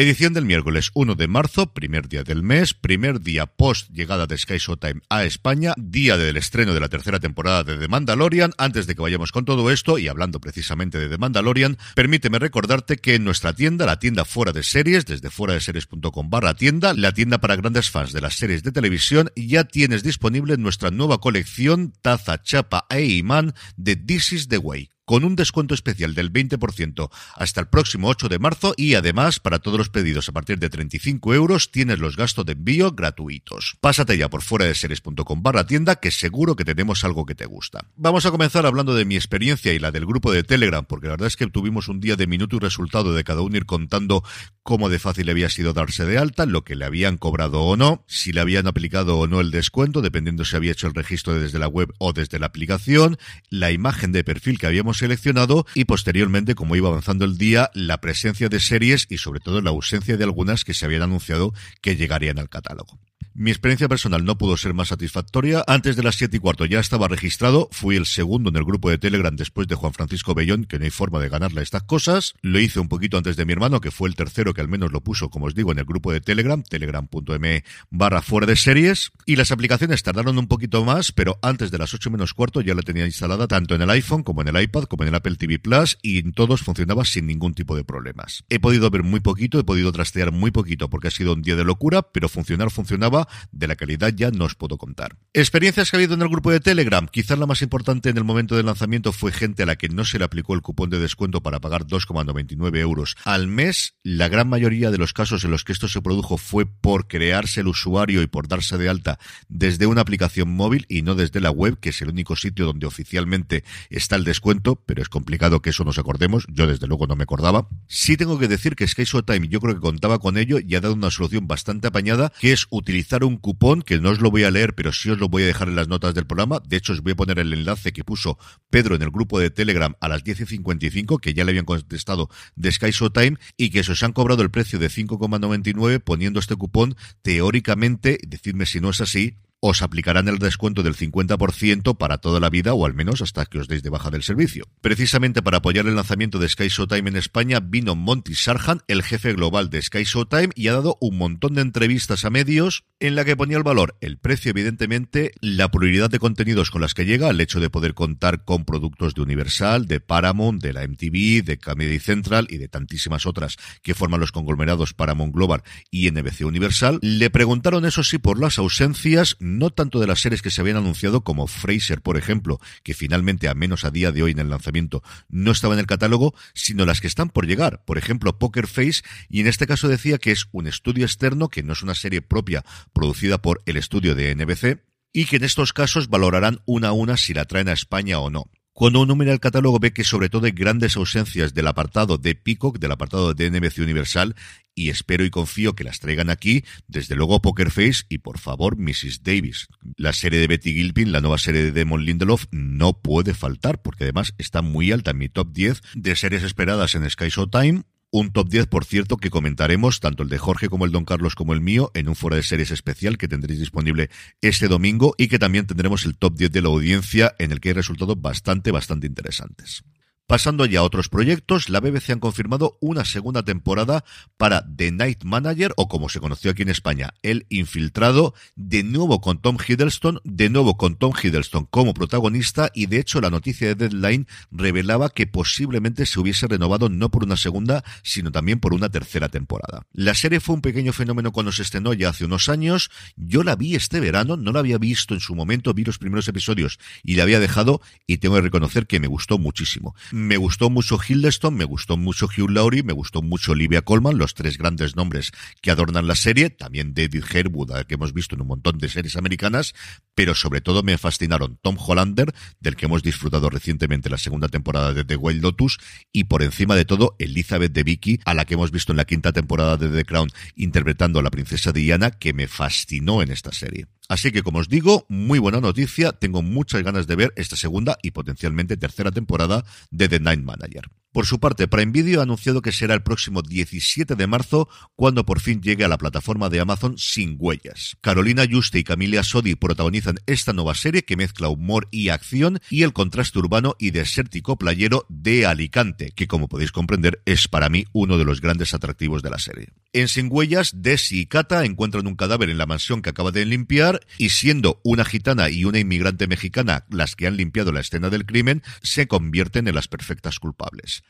Edición del miércoles 1 de marzo, primer día del mes, primer día post llegada de Sky Showtime a España, día del estreno de la tercera temporada de The Mandalorian. Antes de que vayamos con todo esto, y hablando precisamente de The Mandalorian, permíteme recordarte que en nuestra tienda, la tienda Fuera de Series, desde fuera de series.com barra tienda, la tienda para grandes fans de las series de televisión, ya tienes disponible nuestra nueva colección taza, chapa e imán de This is the Way con un descuento especial del 20% hasta el próximo 8 de marzo y además para todos los pedidos a partir de 35 euros tienes los gastos de envío gratuitos. Pásate ya por fuera de series.com barra tienda que seguro que tenemos algo que te gusta. Vamos a comenzar hablando de mi experiencia y la del grupo de Telegram porque la verdad es que tuvimos un día de minuto y resultado de cada uno ir contando cómo de fácil había sido darse de alta, lo que le habían cobrado o no, si le habían aplicado o no el descuento, dependiendo si había hecho el registro desde la web o desde la aplicación, la imagen de perfil que habíamos seleccionado y posteriormente, como iba avanzando el día, la presencia de series y sobre todo la ausencia de algunas que se habían anunciado que llegarían al catálogo. Mi experiencia personal no pudo ser más satisfactoria. Antes de las siete y cuarto ya estaba registrado. Fui el segundo en el grupo de Telegram después de Juan Francisco Bellón, que no hay forma de ganarle estas cosas. Lo hice un poquito antes de mi hermano, que fue el tercero que al menos lo puso, como os digo, en el grupo de Telegram, telegram.me barra fuera de series. Y las aplicaciones tardaron un poquito más, pero antes de las ocho menos cuarto ya la tenía instalada tanto en el iPhone como en el iPad, como en el Apple TV Plus, y en todos funcionaba sin ningún tipo de problemas. He podido ver muy poquito, he podido trastear muy poquito porque ha sido un día de locura, pero funcionar funcionaba de la calidad ya no os puedo contar. Experiencias que ha habido en el grupo de Telegram. Quizás la más importante en el momento del lanzamiento fue gente a la que no se le aplicó el cupón de descuento para pagar 2,99 euros al mes. La gran mayoría de los casos en los que esto se produjo fue por crearse el usuario y por darse de alta desde una aplicación móvil y no desde la web, que es el único sitio donde oficialmente está el descuento, pero es complicado que eso nos acordemos. Yo desde luego no me acordaba. Sí tengo que decir que Sky Time yo creo que contaba con ello y ha dado una solución bastante apañada, que es utilizar un cupón que no os lo voy a leer, pero sí os lo voy a dejar en las notas del programa. De hecho, os voy a poner el enlace que puso Pedro en el grupo de Telegram a las 10 y 55, que ya le habían contestado de Sky Showtime, y que se os han cobrado el precio de 5,99 poniendo este cupón. Teóricamente, decidme si no es así, os aplicarán el descuento del 50% para toda la vida o al menos hasta que os deis de baja del servicio. Precisamente para apoyar el lanzamiento de Sky Showtime en España vino Monty Sarhan, el jefe global de Sky Showtime, y ha dado un montón de entrevistas a medios en la que ponía el valor, el precio evidentemente, la pluralidad de contenidos con las que llega, el hecho de poder contar con productos de Universal, de Paramount, de la MTV, de Comedy Central y de tantísimas otras que forman los conglomerados Paramount Global y NBC Universal. Le preguntaron eso sí por las ausencias, no tanto de las series que se habían anunciado como Fraser, por ejemplo, que finalmente, a menos a día de hoy en el lanzamiento, no estaba en el catálogo, sino las que están por llegar. Por ejemplo, Poker Face, y en este caso decía que es un estudio externo, que no es una serie propia producida por el estudio de NBC, y que en estos casos valorarán una a una si la traen a España o no. Cuando uno mira el catálogo ve que sobre todo hay grandes ausencias del apartado de Peacock, del apartado de NBC Universal, y espero y confío que las traigan aquí, desde luego Poker Face y por favor Mrs. Davis. La serie de Betty Gilpin, la nueva serie de Damon Lindelof, no puede faltar, porque además está muy alta en mi top 10 de series esperadas en Sky Showtime, un top 10, por cierto, que comentaremos tanto el de Jorge como el Don Carlos como el mío en un foro de series especial que tendréis disponible este domingo y que también tendremos el top 10 de la audiencia en el que hay resultados bastante, bastante interesantes. Pasando ya a otros proyectos, la BBC han confirmado una segunda temporada para The Night Manager, o como se conoció aquí en España, El Infiltrado, de nuevo con Tom Hiddleston, de nuevo con Tom Hiddleston como protagonista, y de hecho la noticia de Deadline revelaba que posiblemente se hubiese renovado no por una segunda, sino también por una tercera temporada. La serie fue un pequeño fenómeno cuando se estrenó ya hace unos años, yo la vi este verano, no la había visto en su momento, vi los primeros episodios y la había dejado, y tengo que reconocer que me gustó muchísimo. Me gustó mucho Hiddleston, me gustó mucho Hugh Laurie, me gustó mucho Olivia Colman, los tres grandes nombres que adornan la serie, también David Herwood, que hemos visto en un montón de series americanas, pero sobre todo me fascinaron Tom Hollander, del que hemos disfrutado recientemente la segunda temporada de The Wild Lotus, y por encima de todo Elizabeth de Vicky, a la que hemos visto en la quinta temporada de The Crown interpretando a la princesa Diana, que me fascinó en esta serie. Así que, como os digo, muy buena noticia. Tengo muchas ganas de ver esta segunda y potencialmente tercera temporada de The Night Manager. Por su parte, Prime Video ha anunciado que será el próximo 17 de marzo cuando por fin llegue a la plataforma de Amazon sin huellas. Carolina Juste y Camila Sodi protagonizan esta nueva serie que mezcla humor y acción y el contraste urbano y desértico playero de Alicante, que como podéis comprender es para mí uno de los grandes atractivos de la serie. En Sin Huellas, Desi y Kata encuentran un cadáver en la mansión que acaba de limpiar y siendo una gitana y una inmigrante mexicana las que han limpiado la escena del crimen, se convierten en las perfectas culpables.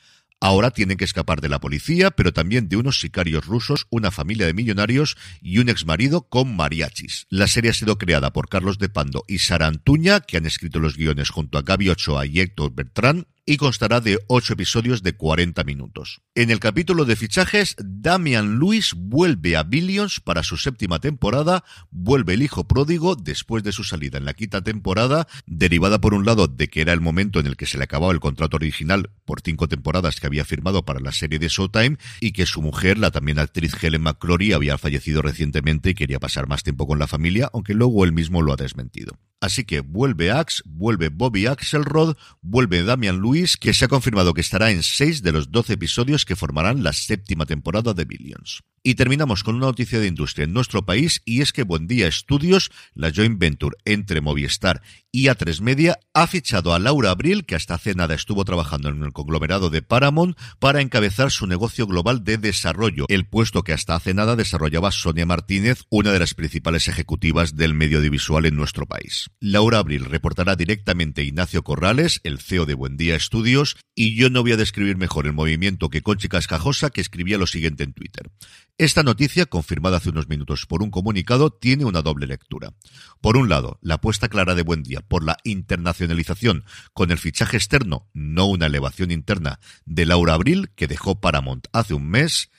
Ahora tienen que escapar de la policía, pero también de unos sicarios rusos, una familia de millonarios y un exmarido con mariachis. La serie ha sido creada por Carlos de Pando y Sara Antuña, que han escrito los guiones junto a Gaby Ochoa y Héctor Bertrán, y constará de ocho episodios de 40 minutos. En el capítulo de fichajes, Damian Lewis vuelve a Billions para su séptima temporada, vuelve el hijo pródigo después de su salida en la quinta temporada, derivada por un lado de que era el momento en el que se le acababa el contrato original por cinco temporadas que había firmado para la serie de Showtime y que su mujer, la también actriz Helen McCrory, había fallecido recientemente y quería pasar más tiempo con la familia, aunque luego él mismo lo ha desmentido. Así que vuelve Axe, vuelve Bobby Axelrod, vuelve Damian Lewis, que se ha confirmado que estará en seis de los doce episodios que formarán la séptima temporada de Billions. Y terminamos con una noticia de industria en nuestro país y es que Buen Día Studios, la joint venture entre Movistar y A3 Media, ha fichado a Laura Abril, que hasta hace nada estuvo trabajando en el conglomerado de Paramount, para encabezar su negocio global de desarrollo, el puesto que hasta hace nada desarrollaba Sonia Martínez, una de las principales ejecutivas del medio audiovisual en nuestro país. Laura Abril reportará directamente a Ignacio Corrales, el CEO de Buen Día Studios, y yo no voy a describir mejor el movimiento que Conchi Cascajosa, que escribía lo siguiente en Twitter. Esta noticia, confirmada hace unos minutos por un comunicado, tiene una doble lectura. Por un lado, la apuesta clara de Buen Día por la internacionalización con el fichaje externo, no una elevación interna, de Laura Abril, que dejó Paramount hace un mes,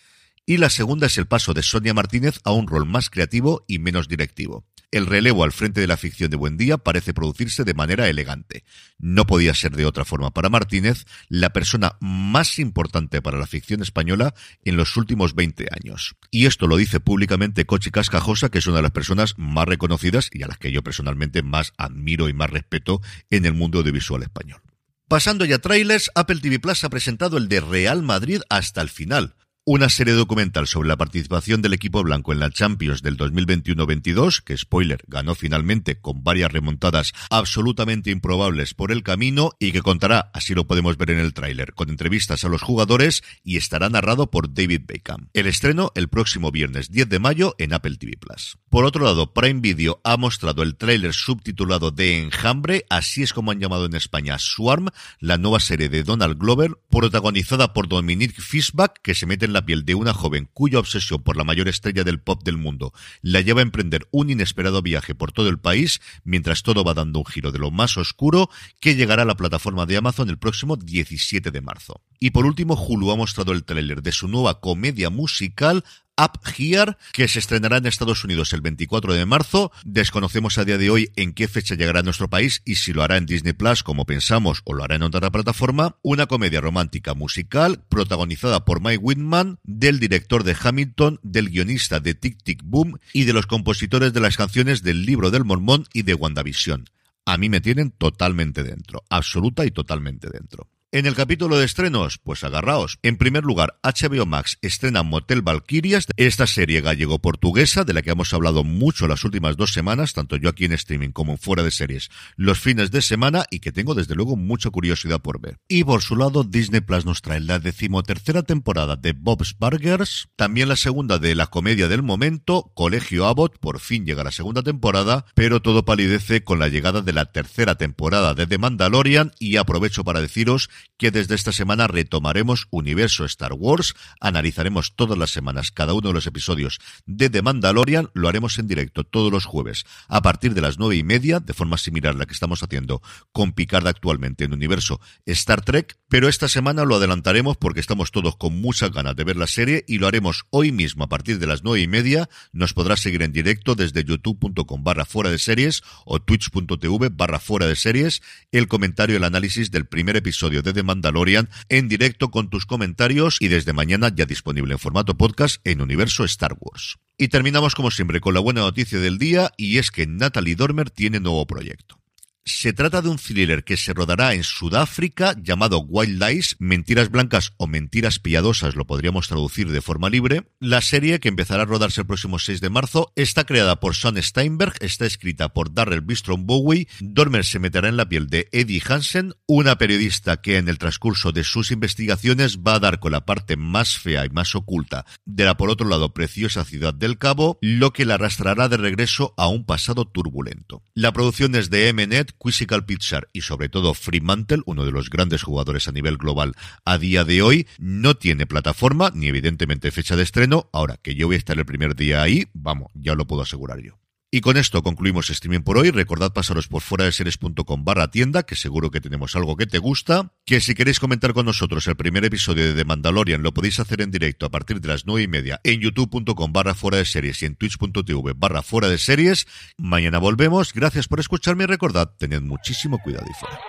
y la segunda es el paso de Sonia Martínez a un rol más creativo y menos directivo. El relevo al frente de la ficción de Buen Día parece producirse de manera elegante. No podía ser de otra forma para Martínez, la persona más importante para la ficción española en los últimos 20 años. Y esto lo dice públicamente Cochi Cascajosa, que es una de las personas más reconocidas y a las que yo personalmente más admiro y más respeto en el mundo audiovisual español. Pasando ya a trailers, Apple TV Plus ha presentado el de Real Madrid hasta el final, una serie documental sobre la participación del equipo blanco en la Champions del 2021-22, que spoiler, ganó finalmente con varias remontadas absolutamente improbables por el camino y que contará, así lo podemos ver en el tráiler, con entrevistas a los jugadores y estará narrado por David Beckham. El estreno el próximo viernes 10 de mayo en Apple TV Plus. Por otro lado, Prime Video ha mostrado el tráiler subtitulado de Enjambre, así es como han llamado en España Swarm, la nueva serie de Donald Glover, protagonizada por Dominique Fishback, que se mete en la piel de una joven cuya obsesión por la mayor estrella del pop del mundo la lleva a emprender un inesperado viaje por todo el país, mientras todo va dando un giro de lo más oscuro, que llegará a la plataforma de Amazon el próximo 17 de marzo. Y por último, Hulu ha mostrado el tráiler de su nueva comedia musical Up Here, que se estrenará en Estados Unidos el 24 de marzo. Desconocemos a día de hoy en qué fecha llegará a nuestro país y si lo hará en Disney Plus, como pensamos, o lo hará en otra plataforma. Una comedia romántica musical protagonizada por Mike Whitman, del director de Hamilton, del guionista de Tic Tic Boom y de los compositores de las canciones del Libro del Mormón y de WandaVision. A mí me tienen totalmente dentro, absoluta y totalmente dentro. En el capítulo de estrenos, pues agarraos. En primer lugar, HBO Max estrena Motel Valkyrias, esta serie gallego-portuguesa de la que hemos hablado mucho las últimas dos semanas, tanto yo aquí en streaming como fuera de series, los fines de semana y que tengo desde luego mucha curiosidad por ver. Y por su lado, Disney Plus nos trae la decimotercera temporada de Bob's Burgers, también la segunda de la comedia del momento, Colegio Abbott, por fin llega la segunda temporada, pero todo palidece con la llegada de la tercera temporada de The Mandalorian y aprovecho para deciros que desde esta semana retomaremos Universo Star Wars, analizaremos todas las semanas cada uno de los episodios de The Mandalorian, lo haremos en directo todos los jueves a partir de las nueve y media, de forma similar a la que estamos haciendo con Picard actualmente en Universo Star Trek, pero esta semana lo adelantaremos porque estamos todos con muchas ganas de ver la serie y lo haremos hoy mismo a partir de las nueve y media. Nos podrás seguir en directo desde youtube.com barra fuera de series o twitch.tv barra fuera de series el comentario y el análisis del primer episodio de The Mandalorian en directo con tus comentarios y desde mañana ya disponible en formato podcast en Universo Star Wars. Y terminamos como siempre con la buena noticia del día y es que Natalie Dormer tiene nuevo proyecto. Se trata de un thriller que se rodará en Sudáfrica llamado Wild Lies, Mentiras Blancas o Mentiras Piadosas, lo podríamos traducir de forma libre. La serie, que empezará a rodarse el próximo 6 de marzo, está creada por Sean Steinberg, está escrita por Darrell Bistrom Bowie. Dormer se meterá en la piel de Eddie Hansen, una periodista que en el transcurso de sus investigaciones va a dar con la parte más fea y más oculta de la por otro lado preciosa ciudad del Cabo, lo que la arrastrará de regreso a un pasado turbulento. La producción es de Mnet, Quisical Pizar y sobre todo Fremantle, uno de los grandes jugadores a nivel global a día de hoy, no tiene plataforma ni evidentemente fecha de estreno. Ahora que yo voy a estar el primer día ahí, vamos, ya lo puedo asegurar yo. Y con esto concluimos streaming por hoy. Recordad pasaros por fuera de series.com barra tienda, que seguro que tenemos algo que te gusta. Que si queréis comentar con nosotros el primer episodio de The Mandalorian, lo podéis hacer en directo a partir de las nueve y media en youtube.com barra fuera de series y en twitch.tv barra fuera de series. Mañana volvemos. Gracias por escucharme y recordad, tened muchísimo cuidado y fuera.